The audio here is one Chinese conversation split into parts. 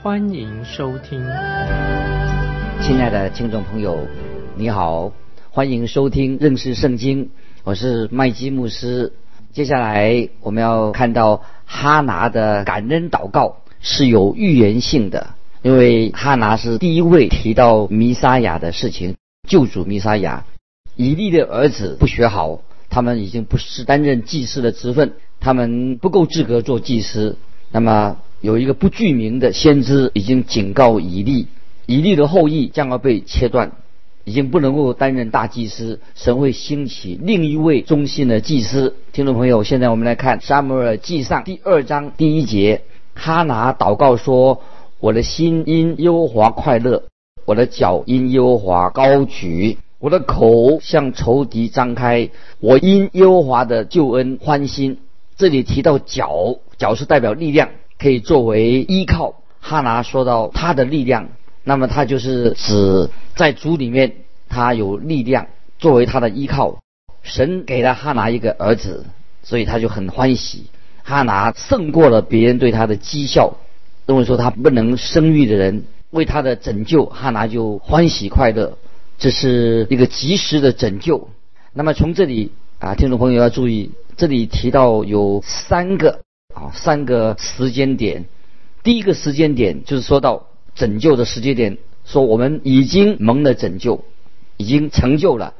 欢迎收听。亲爱的听众朋友，你好，欢迎收听认识圣经，我是麦基牧师。接下来我们要看到哈拿的感恩祷告是有预言性的，因为哈拿是第一位提到弥撒亚的事情，救主弥撒亚。以利的儿子不学好，他们已经不是担任祭司的职分，他们不够资格做祭司。那么有一个不具名的先知已经警告以利，以利的后裔将要被切断，已经不能够担任大祭司。神会兴起另一位忠心的祭司。听众朋友，现在我们来看《沙摩尔记上》第二章第一节，哈拿祷告说：“我的心因耶和华快乐，我的脚因耶和华高举。”我的口向仇敌张开，我因耶和华的救恩欢心。这里提到脚，脚是代表力量，可以作为依靠。哈拿说到他的力量，那么他就是指在主里面他有力量作为他的依靠。神给了哈拿一个儿子，所以他就很欢喜。哈拿胜过了别人对他的讥笑，认为说他不能生育的人为他的拯救，哈拿就欢喜快乐。这是一个及时的拯救。那么从这里啊，听众朋友要注意，这里提到有三个啊，三个时间点。第一个时间点就是说到拯救的时间点，说我们已经蒙了拯救，已经成就了。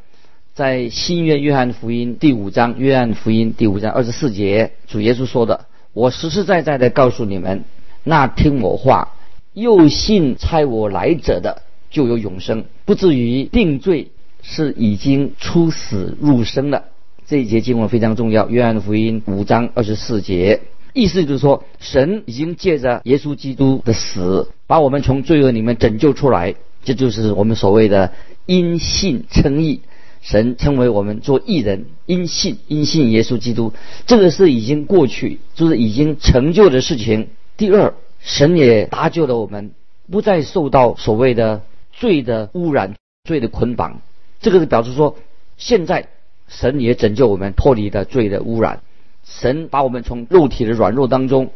在新约约翰福音第五章，约翰福音第五章二十四节，主耶稣说的：“我实实在在的告诉你们，那听我话又信差我来者的。”就有永生，不至于定罪，是已经出死入生了。这一节经文非常重要，约翰福音五章二十四节，意思就是说，神已经借着耶稣基督的死，把我们从罪恶里面拯救出来，这就是我们所谓的因信称义。神称为我们做义人，因信因信耶稣基督，这个是已经过去，就是已经成就的事情。第二，神也搭救了我们，不再受到所谓的。罪的污染，罪的捆绑，这个是表示说，现在神也拯救我们脱离了罪的污染。神把我们从肉体的软弱当中，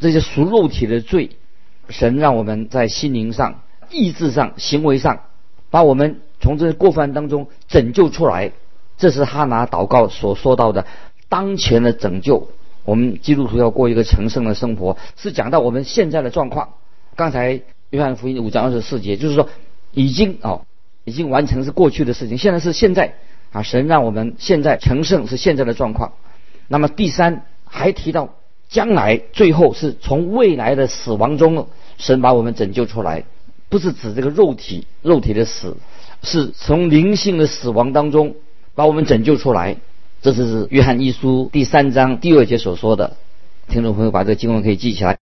这些属肉体的罪，神让我们在心灵上、意志上、行为上，把我们从这些过犯当中拯救出来。这是哈拿祷告所说到的当前的拯救。我们基督徒要过一个成圣的生活，是讲到我们现在的状况。刚才约翰福音五章二十四节，就是说。已经哦，已经完成是过去的事情，现在是现在啊！神让我们现在成圣是现在的状况。那么第三还提到将来，最后是从未来的死亡中，神把我们拯救出来，不是指这个肉体肉体的死，是从灵性的死亡当中把我们拯救出来。这是约翰一书第三章第二节所说的。听众朋友把这个经文可以记起来。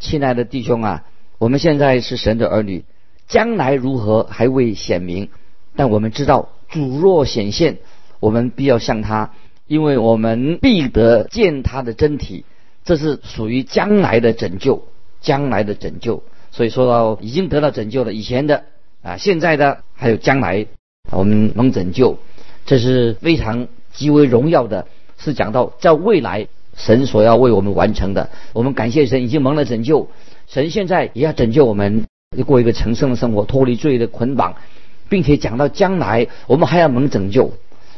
亲爱的弟兄啊，我们现在是神的儿女。将来如何还未显明，但我们知道主若显现，我们必要向他，因为我们必得见他的真体。这是属于将来的拯救，将来的拯救。所以说到已经得到拯救了，以前的啊，现在的还有将来，我们能拯救，这是非常极为荣耀的。是讲到在未来神所要为我们完成的。我们感谢神已经蒙了拯救，神现在也要拯救我们。过一个成圣的生活，脱离罪的捆绑，并且讲到将来我们还要蒙拯救，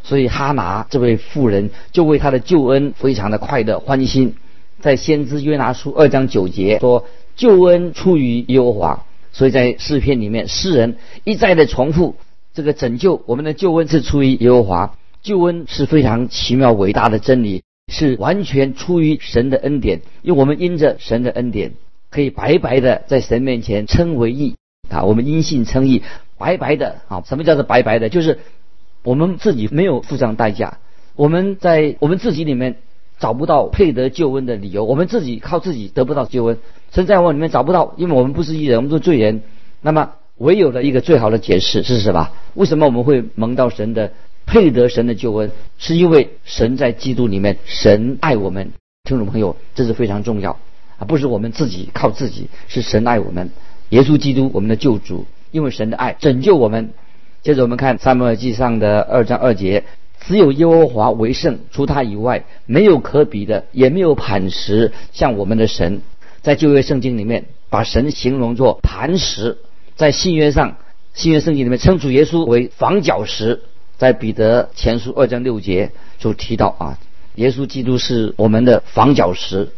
所以哈拿这位妇人就为他的救恩非常的快乐欢心。在先知约拿书二章九节说：“救恩出于耶和华。”所以在诗篇里面，诗人一再的重复这个拯救我们的救恩是出于耶和华，救恩是非常奇妙伟大的真理，是完全出于神的恩典，因为我们因着神的恩典。可以白白的在神面前称为义啊！我们因信称义，白白的啊！什么叫做白白的？就是我们自己没有付上代价，我们在我们自己里面找不到配得救恩的理由，我们自己靠自己得不到救恩，神在我里面找不到，因为我们不是义人，我们是罪人。那么唯有的一个最好的解释是什么？为什么我们会蒙到神的配得神的救恩？是因为神在基督里面，神爱我们。听众朋友，这是非常重要啊！不是我们自己靠自己，是神爱我们。耶稣基督，我们的救主，因为神的爱拯救我们。接着我们看撒母耳记上的二章二节：只有耶和华为圣，除他以外没有可比的，也没有磐石像我们的神。在旧约圣经里面，把神形容作磐石；在新约上，新约圣经里面称主耶稣为房角石。在彼得前书二章六节就提到啊，耶稣基督是我们的房角石。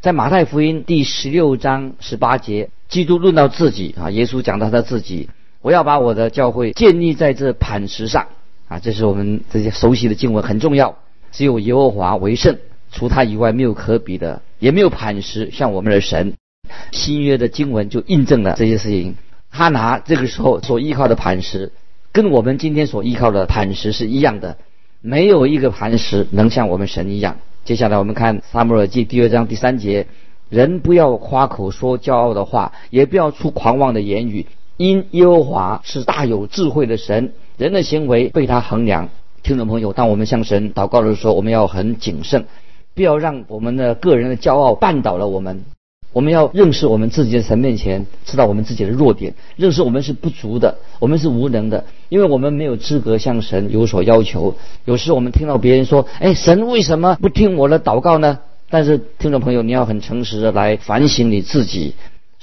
在马太福音第十六章十八节，基督论到自己啊，耶稣讲到他自己。我要把我的教会建立在这磐石上啊！这是我们这些熟悉的经文，很重要。只有耶和华为圣，除他以外没有可比的，也没有磐石像我们的神。新约的经文就印证了这些事情。他拿这个时候所依靠的磐石，跟我们今天所依靠的磐石是一样的。没有一个磐石能像我们神一样。接下来我们看撒母耳记第二章第三节：人不要夸口说骄傲的话，也不要出狂妄的言语。因耶和华是大有智慧的神，人的行为被他衡量。听众朋友，当我们向神祷告的时候，我们要很谨慎，不要让我们的个人的骄傲绊倒了我们。我们要认识我们自己的神面前，知道我们自己的弱点，认识我们是不足的，我们是无能的，因为我们没有资格向神有所要求。有时我们听到别人说：“哎，神为什么不听我的祷告呢？”但是听众朋友，你要很诚实的来反省你自己。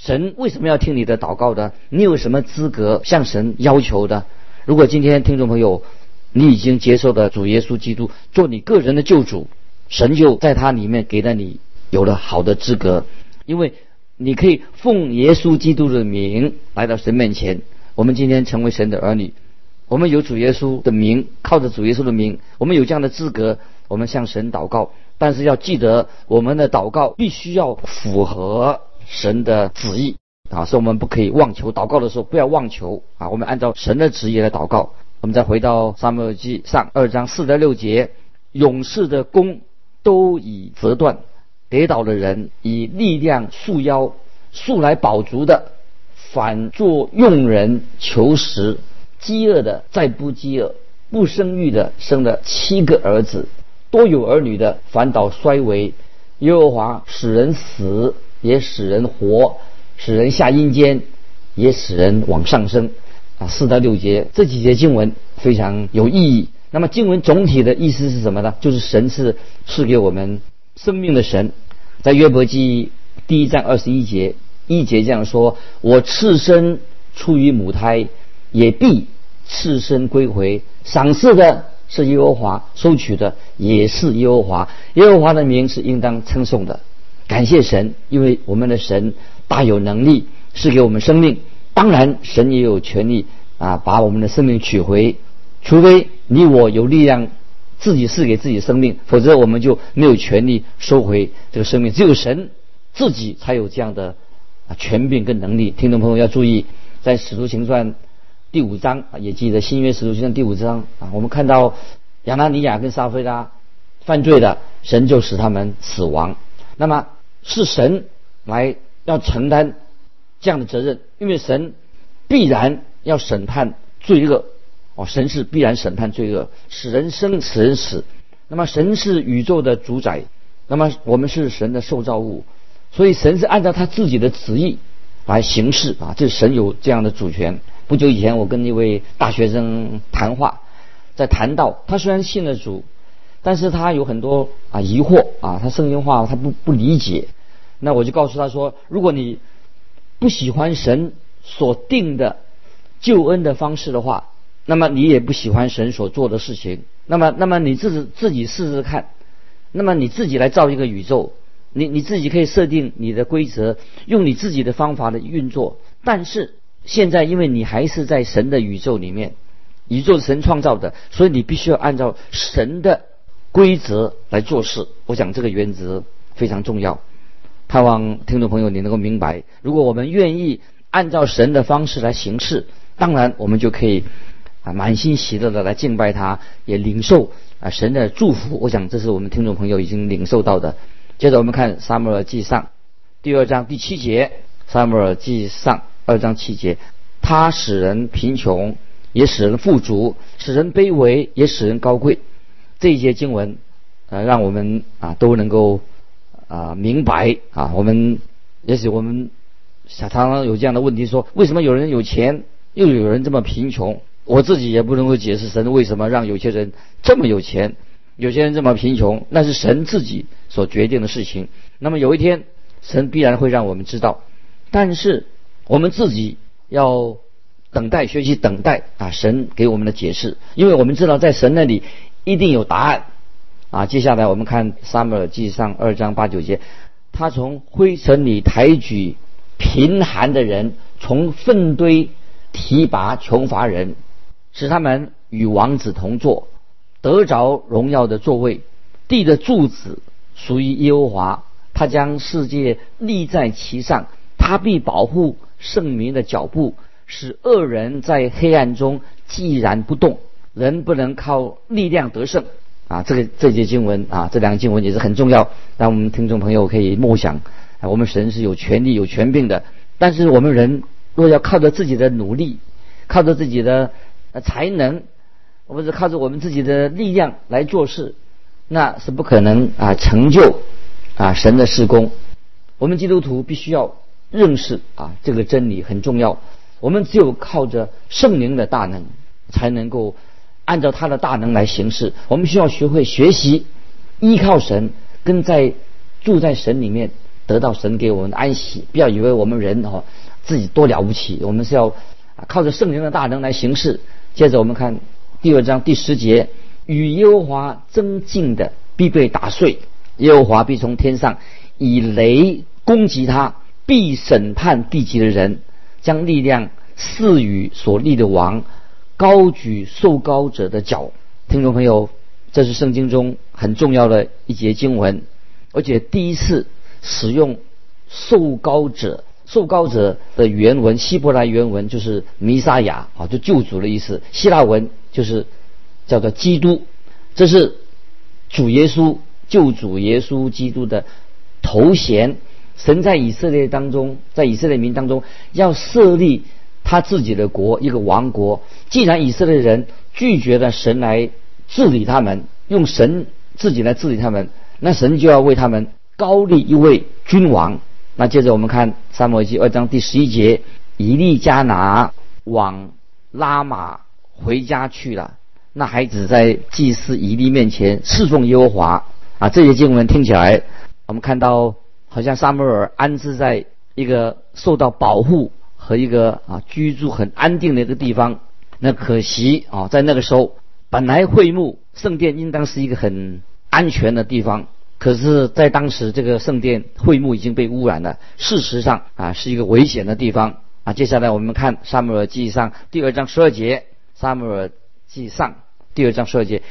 神为什么要听你的祷告的？你有什么资格向神要求的？如果今天听众朋友，你已经接受了主耶稣基督做你个人的救主，神就在他里面给了你有了好的资格，因为你可以奉耶稣基督的名来到神面前。我们今天成为神的儿女，我们有主耶稣的名，靠着主耶稣的名，我们有这样的资格，我们向神祷告。但是要记得，我们的祷告必须要符合。神的旨意啊，是我们不可以妄求。祷告的时候不要妄求啊，我们按照神的旨意来祷告。我们再回到撒母耳记上二章四到六节：勇士的弓都已折断，跌倒的人以力量束腰，束来饱足的，反作用人求食；饥饿的再不饥饿，不生育的生了七个儿子，多有儿女的反倒衰微。耶和华使人死。也使人活，使人下阴间，也使人往上升。啊，四到六节这几节经文非常有意义。那么经文总体的意思是什么呢？就是神是赐给我们生命的神。在约伯记第一章二十一节，一节这样说：“我赤身出于母胎，也必赤身归回。赏赐的是耶和华，收取的也是耶和华。耶和华的名是应当称颂的。”感谢神，因为我们的神大有能力，是给我们生命。当然，神也有权利啊，把我们的生命取回。除非你我有力量自己赐给自己生命，否则我们就没有权利收回这个生命。只有神自己才有这样的啊权柄跟能力。听众朋友要注意，在使徒行传第五章，也记得新约使徒行传第五章啊，我们看到亚拿尼亚跟撒菲拉犯罪的，神就使他们死亡。那么。是神来要承担这样的责任，因为神必然要审判罪恶哦，神是必然审判罪恶，使人生，使人死。那么神是宇宙的主宰，那么我们是神的受造物，所以神是按照他自己的旨意来行事啊，这神有这样的主权。不久以前，我跟一位大学生谈话，在谈到他虽然信了主。但是他有很多啊疑惑啊，他圣经话他不不理解，那我就告诉他说，如果你不喜欢神所定的救恩的方式的话，那么你也不喜欢神所做的事情，那么那么你自己自己试试看，那么你自己来造一个宇宙，你你自己可以设定你的规则，用你自己的方法的运作，但是现在因为你还是在神的宇宙里面，宇宙是神创造的，所以你必须要按照神的。规则来做事，我想这个原则非常重要。盼望听众朋友你能够明白，如果我们愿意按照神的方式来行事，当然我们就可以啊满心喜乐的来敬拜他，也领受啊神的祝福。我想这是我们听众朋友已经领受到的。接着我们看撒母耳记上第二章第七节，撒母耳记上二章七节，他使人贫穷，也使人富足；使人卑微，也使人高贵。这一些经文，呃，让我们啊都能够啊明白啊。我们也许我们常常有这样的问题：说为什么有人有钱，又有人这么贫穷？我自己也不能够解释神为什么让有些人这么有钱，有些人这么贫穷。那是神自己所决定的事情。那么有一天，神必然会让我们知道。但是我们自己要等待，学习等待啊，神给我们的解释，因为我们知道在神那里一定有答案啊。接下来我们看撒母耳记上二章八九节，他从灰尘里抬举贫寒的人，从粪堆提拔穷乏人。使他们与王子同坐，得着荣耀的座位。地的柱子属于耶和华，他将世界立在其上。他必保护圣民的脚步，使恶人在黑暗中寂然不动。人不能靠力量得胜啊！这个这节经文啊，这两个经文也是很重要，让我们听众朋友可以默想。啊，我们神是有权利、有权柄的，但是我们人若要靠着自己的努力，靠着自己的。才能，或者靠着我们自己的力量来做事，那是不可能啊成就啊神的施工。我们基督徒必须要认识啊这个真理很重要。我们只有靠着圣灵的大能，才能够按照他的大能来行事。我们需要学会学习依靠神，跟在住在神里面得到神给我们的安息。不要以为我们人哦自己多了不起，我们是要靠着圣灵的大能来行事。接着我们看第二章第十节，与耶和华争竞的必被打碎，耶和华必从天上以雷攻击他，必审判地级的人，将力量赐予所立的王，高举受高者的脚。听众朋友，这是圣经中很重要的一节经文，而且第一次使用受高者。受高者的原文，希伯来原文就是弥撒亚啊，就救主的意思。希腊文就是叫做基督，这是主耶稣救主耶稣基督的头衔。神在以色列当中，在以色列民当中要设立他自己的国，一个王国。既然以色列人拒绝了神来治理他们，用神自己来治理他们，那神就要为他们高立一位君王。那接着我们看《三摩记》二章第十一节，以利加拿往拉玛回家去了。那孩子在祭司以利面前侍奉耶和华啊。这些经文听起来，我们看到好像撒母耳安置在一个受到保护和一个啊居住很安定的一个地方。那可惜啊，在那个时候，本来会幕圣殿应当是一个很安全的地方。可是，在当时，这个圣殿会幕已经被污染了。事实上，啊，是一个危险的地方啊。接下来，我们看《撒母耳记上》第二章十二节，《撒母耳记上》第二章十二节，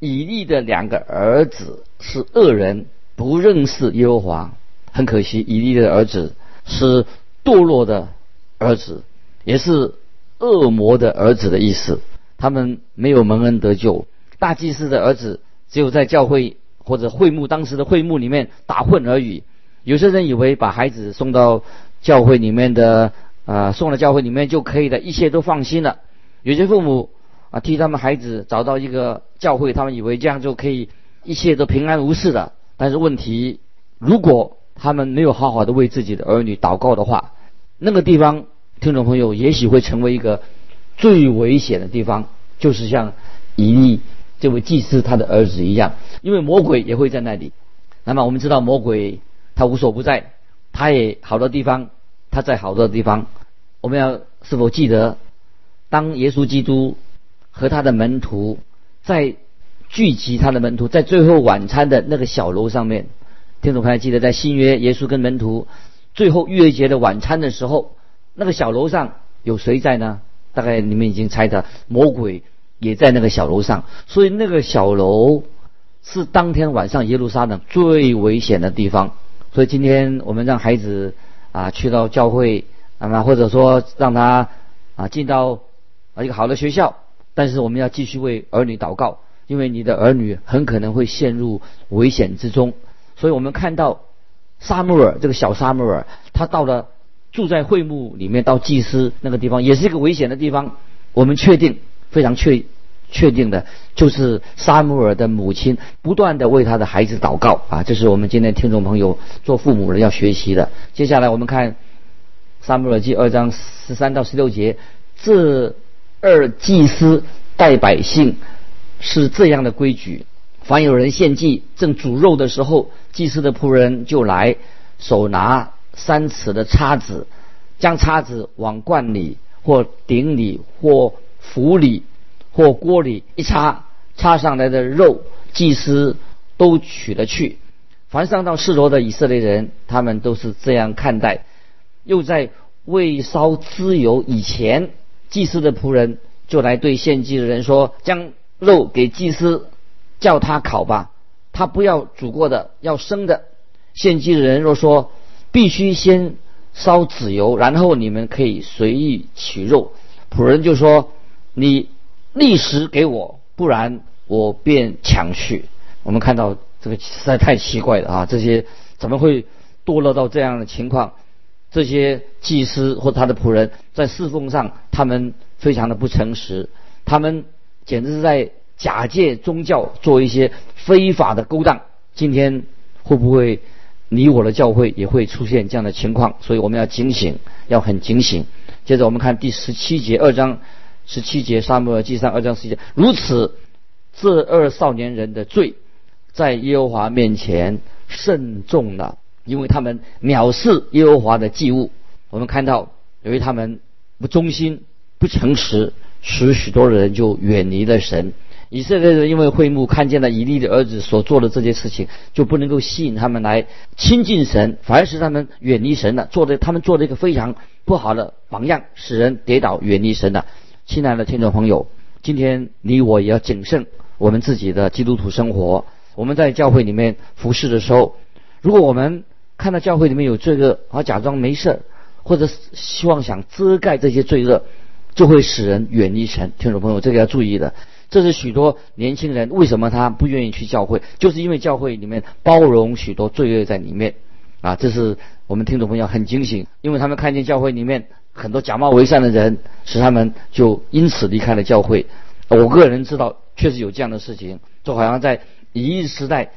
以利的两个儿子是恶人，不认识耶和华。很可惜，以利的儿子是堕落的儿子，也是恶魔的儿子的意思。他们没有蒙恩得救。大祭司的儿子只有在教会。或者会幕当时的会幕里面打混而已。有些人以为把孩子送到教会里面的啊，送到教会里面就可以的，一切都放心了。有些父母啊，替他们孩子找到一个教会，他们以为这样就可以一切都平安无事的。但是问题，如果他们没有好好的为自己的儿女祷告的话，那个地方，听众朋友也许会成为一个最危险的地方，就是像以利。这位祭司他的儿子一样，因为魔鬼也会在那里。那么我们知道魔鬼他无所不在，他也好多地方他在好多地方。我们要是否记得，当耶稣基督和他的门徒在聚集他的门徒在最后晚餐的那个小楼上面，听众朋友记得在新约耶稣跟门徒最后逾越节的晚餐的时候，那个小楼上有谁在呢？大概你们已经猜到魔鬼。也在那个小楼上，所以那个小楼是当天晚上耶路撒冷最危险的地方。所以今天我们让孩子啊去到教会，啊或者说让他啊进到啊一个好的学校，但是我们要继续为儿女祷告，因为你的儿女很可能会陷入危险之中。所以我们看到萨穆尔这个小萨穆尔，他到了住在会幕里面到祭司那个地方，也是一个危险的地方。我们确定非常确确定的，就是沙姆尔的母亲不断的为他的孩子祷告啊，这是我们今天听众朋友做父母的要学习的。接下来我们看沙姆尔记二章十三到十六节，这二祭司带百姓是这样的规矩：凡有人献祭正煮肉的时候，祭司的仆人就来，手拿三尺的叉子，将叉子往罐里或鼎里或釜里。或锅里一插，插上来的肉，祭司都取了去。凡上到示罗的以色列人，他们都是这样看待。又在未烧脂油以前，祭司的仆人就来对献祭的人说：“将肉给祭司，叫他烤吧。他不要煮过的，要生的。”献祭的人若说：“必须先烧脂油，然后你们可以随意取肉。”仆人就说：“你。”立时给我，不然我便抢去。我们看到这个实在太奇怪了啊！这些怎么会堕落到这样的情况？这些祭司或他的仆人在侍奉上，他们非常的不诚实，他们简直是在假借宗教做一些非法的勾当。今天会不会你我的教会也会出现这样的情况？所以我们要警醒，要很警醒。接着我们看第十七节二章。十七节，沙漠耳记上二章十七节，如此，这二少年人的罪，在耶和华面前甚重了，因为他们藐视耶和华的祭物。我们看到，由于他们不忠心、不诚实，使许多人就远离了神。以色列人因为会幕看见了以利的儿子所做的这些事情，就不能够吸引他们来亲近神，反而是他们远离神了，做的他们做了一个非常不好的榜样，使人跌倒远离神的。亲爱的听众朋友，今天你我也要谨慎我们自己的基督徒生活。我们在教会里面服侍的时候，如果我们看到教会里面有罪恶，而假装没事或者希望想遮盖这些罪恶，就会使人远离神。听众朋友，这个要注意的。这是许多年轻人为什么他不愿意去教会，就是因为教会里面包容许多罪恶在里面啊。这是我们听众朋友很警醒，因为他们看见教会里面。很多假冒为善的人，使他们就因此离开了教会。我个人知道，确实有这样的事情，就好像在一日时代，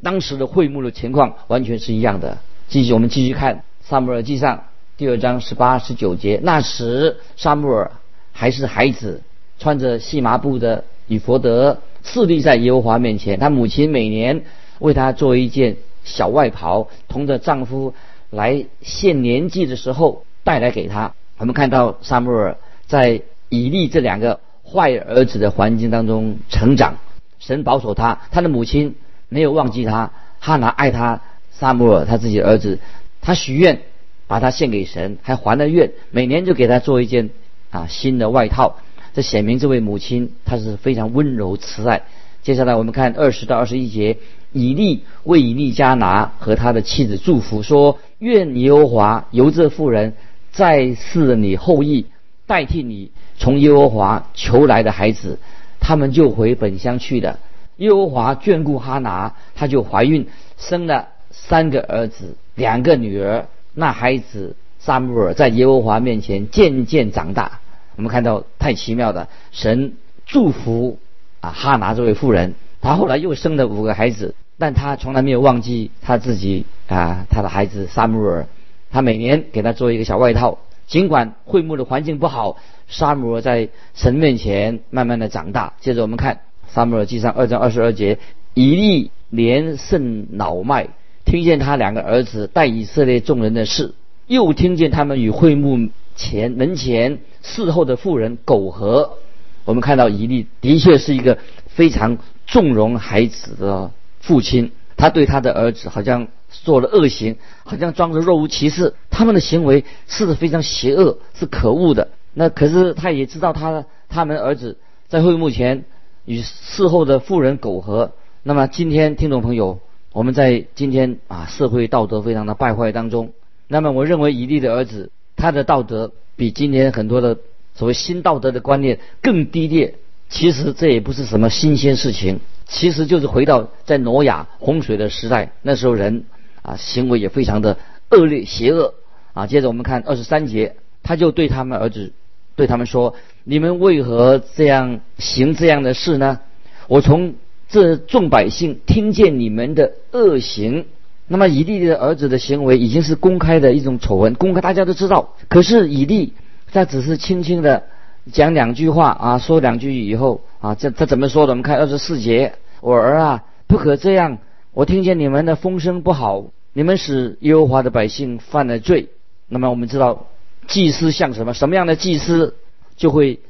当时的会幕的情况完全是一样的。继续，我们继续看《萨姆尔记上》第二章十八、十九节。那时，萨姆尔还是孩子，穿着细麻布的以佛德，侍立在耶和华面前。他母亲每年为他做一件小外袍，同着丈夫来献年纪的时候带来给他。我们看到萨母尔在以利这两个坏儿子的环境当中成长，神保守他，他的母亲没有忘记他，哈拿爱他，萨母尔他自己的儿子，他许愿把他献给神，还还了愿，每年就给他做一件啊新的外套，这显明这位母亲她是非常温柔慈爱。接下来我们看二十到二十一节，以利为以利加拿和他的妻子祝福说：愿耶和华由这妇人。再赐你后裔，代替你从耶和华求来的孩子，他们就回本乡去的。耶和华眷顾哈拿，她就怀孕，生了三个儿子，两个女儿。那孩子萨姆尔在耶和华面前渐渐长大。我们看到太奇妙的神祝福啊哈拿这位妇人，她后来又生了五个孩子，但她从来没有忘记她自己啊她的孩子萨姆尔。她每年给他做一个小外套，尽管会幕的环境不好，沙姆尔在神面前慢慢的长大。接着我们看沙姆尔记上二章二十二节，以利连胜老迈，听见他两个儿子带以色列众人的事，又听见他们与会幕前门前侍候的妇人苟合。我们看到伊利的确是一个非常纵容孩子的父亲，他对他的儿子好像。做了恶行，好像装着若无其事。他们的行为是非常邪恶，是可恶的。那可是他也知道，他他们儿子在会幕前与事后的妇人苟合。那么今天听众朋友，我们在今天啊社会道德非常的败坏当中。那么我认为伊利的儿子他的道德比今天很多的所谓新道德的观念更低劣。其实这也不是什么新鲜事情，其实就是回到在挪亚洪水的时代，那时候人。啊，行为也非常的恶劣邪恶啊，接着我们看二十三节，他就对他们儿子对他们说：“你们为何这样行这样的事呢？我从这众百姓听见你们的恶行。”那么以利的儿子的行为已经是公开的一种丑闻，公开大家都知道。可是以利他只是轻轻的讲两句话啊，说两句以后啊，这他怎么说的？我们看二十四节：“我儿啊，不可这样！我听见你们的风声不好，你们使耶和华的百姓犯了罪。”那么我们知道，祭司像什么？什么样的祭司就会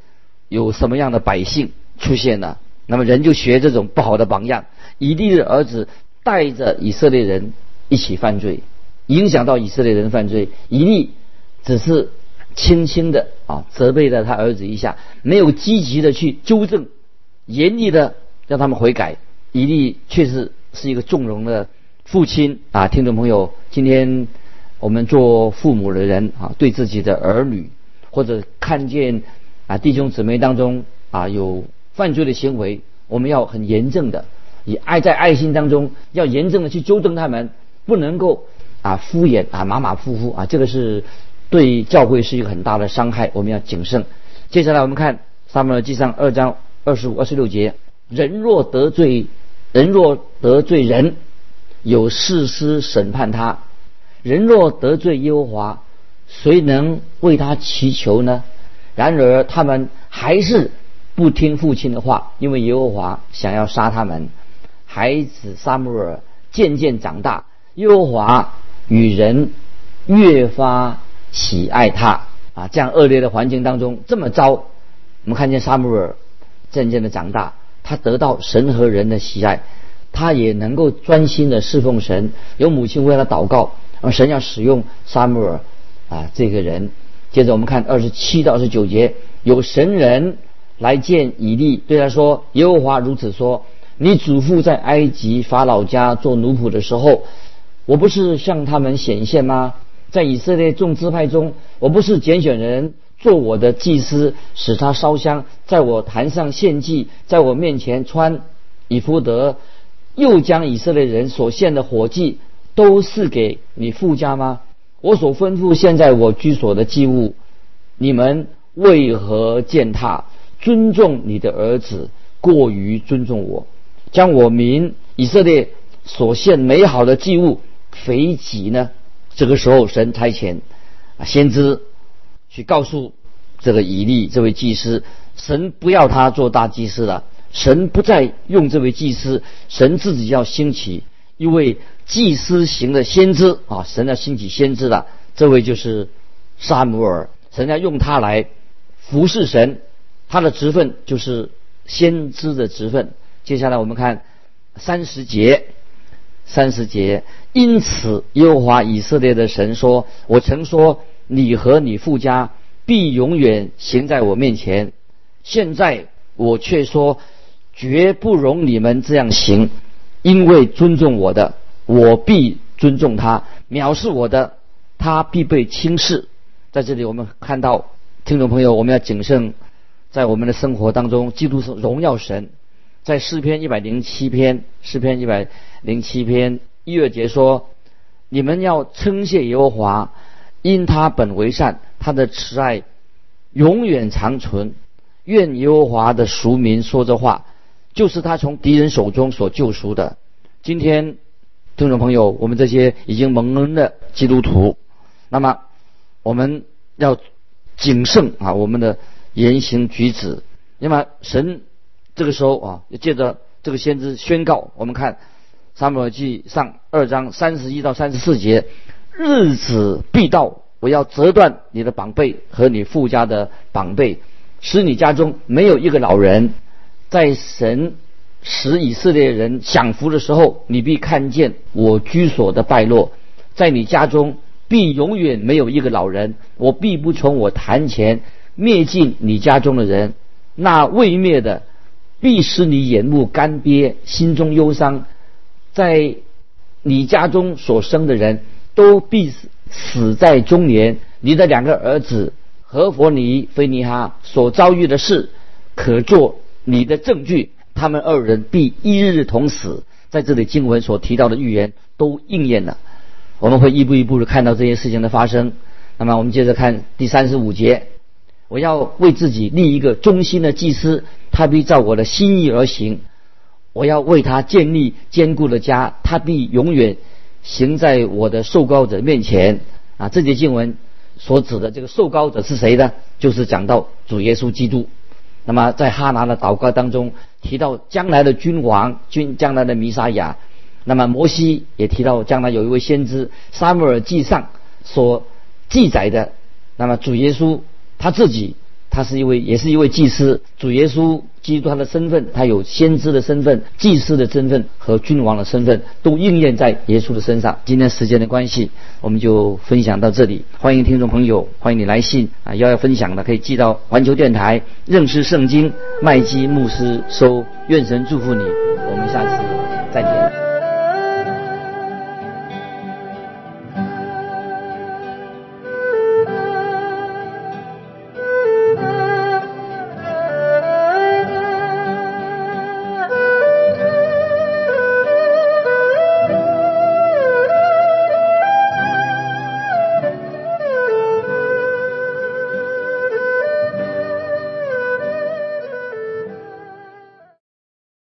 有什么样的百姓出现呢？那么人就学这种不好的榜样。以利的儿子带着以色列人。一起犯罪，影响到以色列人犯罪。以利只是轻轻的啊责备了他儿子一下，没有积极的去纠正，严厉的让他们悔改。以利确实是一个纵容的父亲啊！听众朋友，今天我们做父母的人啊，对自己的儿女或者看见啊弟兄姊妹当中啊有犯罪的行为，我们要很严正的以爱在爱心当中要严正的去纠正他们。不能够啊敷衍啊马马虎虎啊，这个是对教会是一个很大的伤害，我们要谨慎。接下来我们看撒母耳记上二章二十五、二十六节：人若得罪人，若得罪人，有事师审判他；人若得罪耶和华，谁能为他祈求呢？然而他们还是不听父亲的话，因为耶和华想要杀他们。孩子撒母耳渐渐长大。耶和华与人越发喜爱他啊！这样恶劣的环境当中，这么糟，我们看见撒母耳渐渐的长大，他得到神和人的喜爱，他也能够专心的侍奉神。有母亲为他祷告，而神要使用撒母耳啊这个人。接着我们看二十七到二十九节，有神人来见以利，对他说：“耶和华如此说：你祖父在埃及法老家做奴仆的时候。”我不是向他们显现吗？在以色列众支派中，我不是拣选人做我的祭司，使他烧香，在我坛上献祭，在我面前穿以弗德，又将以色列人所献的火祭都是给你附加吗？我所吩咐现在我居所的祭物，你们为何践踏？尊重你的儿子，过于尊重我，将我民以色列所献美好的祭物。肥己呢？这个时候，神差遣啊先知去告诉这个以利这位祭司，神不要他做大祭司了，神不再用这位祭司，神自己要兴起一位祭司型的先知啊！神要兴起先知了，这位就是萨姆尔，神要用他来服侍神，他的职分就是先知的职分。接下来我们看三十节。三十节，因此耶和华以色列的神说：“我曾说你和你父家必永远行在我面前，现在我却说绝不容你们这样行，因为尊重我的，我必尊重他；藐视我的，他必被轻视。”在这里，我们看到听众朋友，我们要谨慎，在我们的生活当中，基督是荣耀神。在诗篇一百零七篇，诗篇一百零七篇一月节说：“你们要称谢耶和华，因他本为善，他的慈爱永远长存。愿耶和华的赎民说这话，就是他从敌人手中所救赎的。”今天，听众朋友，我们这些已经蒙恩的基督徒，那么我们要谨慎啊，我们的言行举止，那么神。这个时候啊，借着这个先知宣告，我们看《撒母耳记上》二章三十一到三十四节：日子必到，我要折断你的膀背和你父家的膀背，使你家中没有一个老人。在神使以色列人享福的时候，你必看见我居所的败落；在你家中必永远没有一个老人，我必不从我坛前灭尽你家中的人，那未灭的。必使你眼目干瘪，心中忧伤，在你家中所生的人都必死在中年。你的两个儿子何弗尼、菲尼哈所遭遇的事，可做你的证据。他们二人必一日同死。在这里经文所提到的预言都应验了。我们会一步一步的看到这些事情的发生。那么我们接着看第三十五节，我要为自己立一个忠心的祭司，他必照我的心意而行。我要为他建立坚固的家，他必永远行在我的受膏者面前。啊，这节经文所指的这个受膏者是谁呢？就是讲到主耶稣基督。那么在哈拿的祷告当中提到将来的君王，君将来的弥撒亚。那么摩西也提到将来有一位先知撒母耳记上所记载的。那么主耶稣他自己。他是一位，也是一位祭司。主耶稣基督他的身份，他有先知的身份、祭司的身份和君王的身份，都应验在耶稣的身上。今天时间的关系，我们就分享到这里。欢迎听众朋友，欢迎你来信啊，要要分享的可以寄到环球电台认识圣经麦基牧师收。愿神祝福你，我们下次。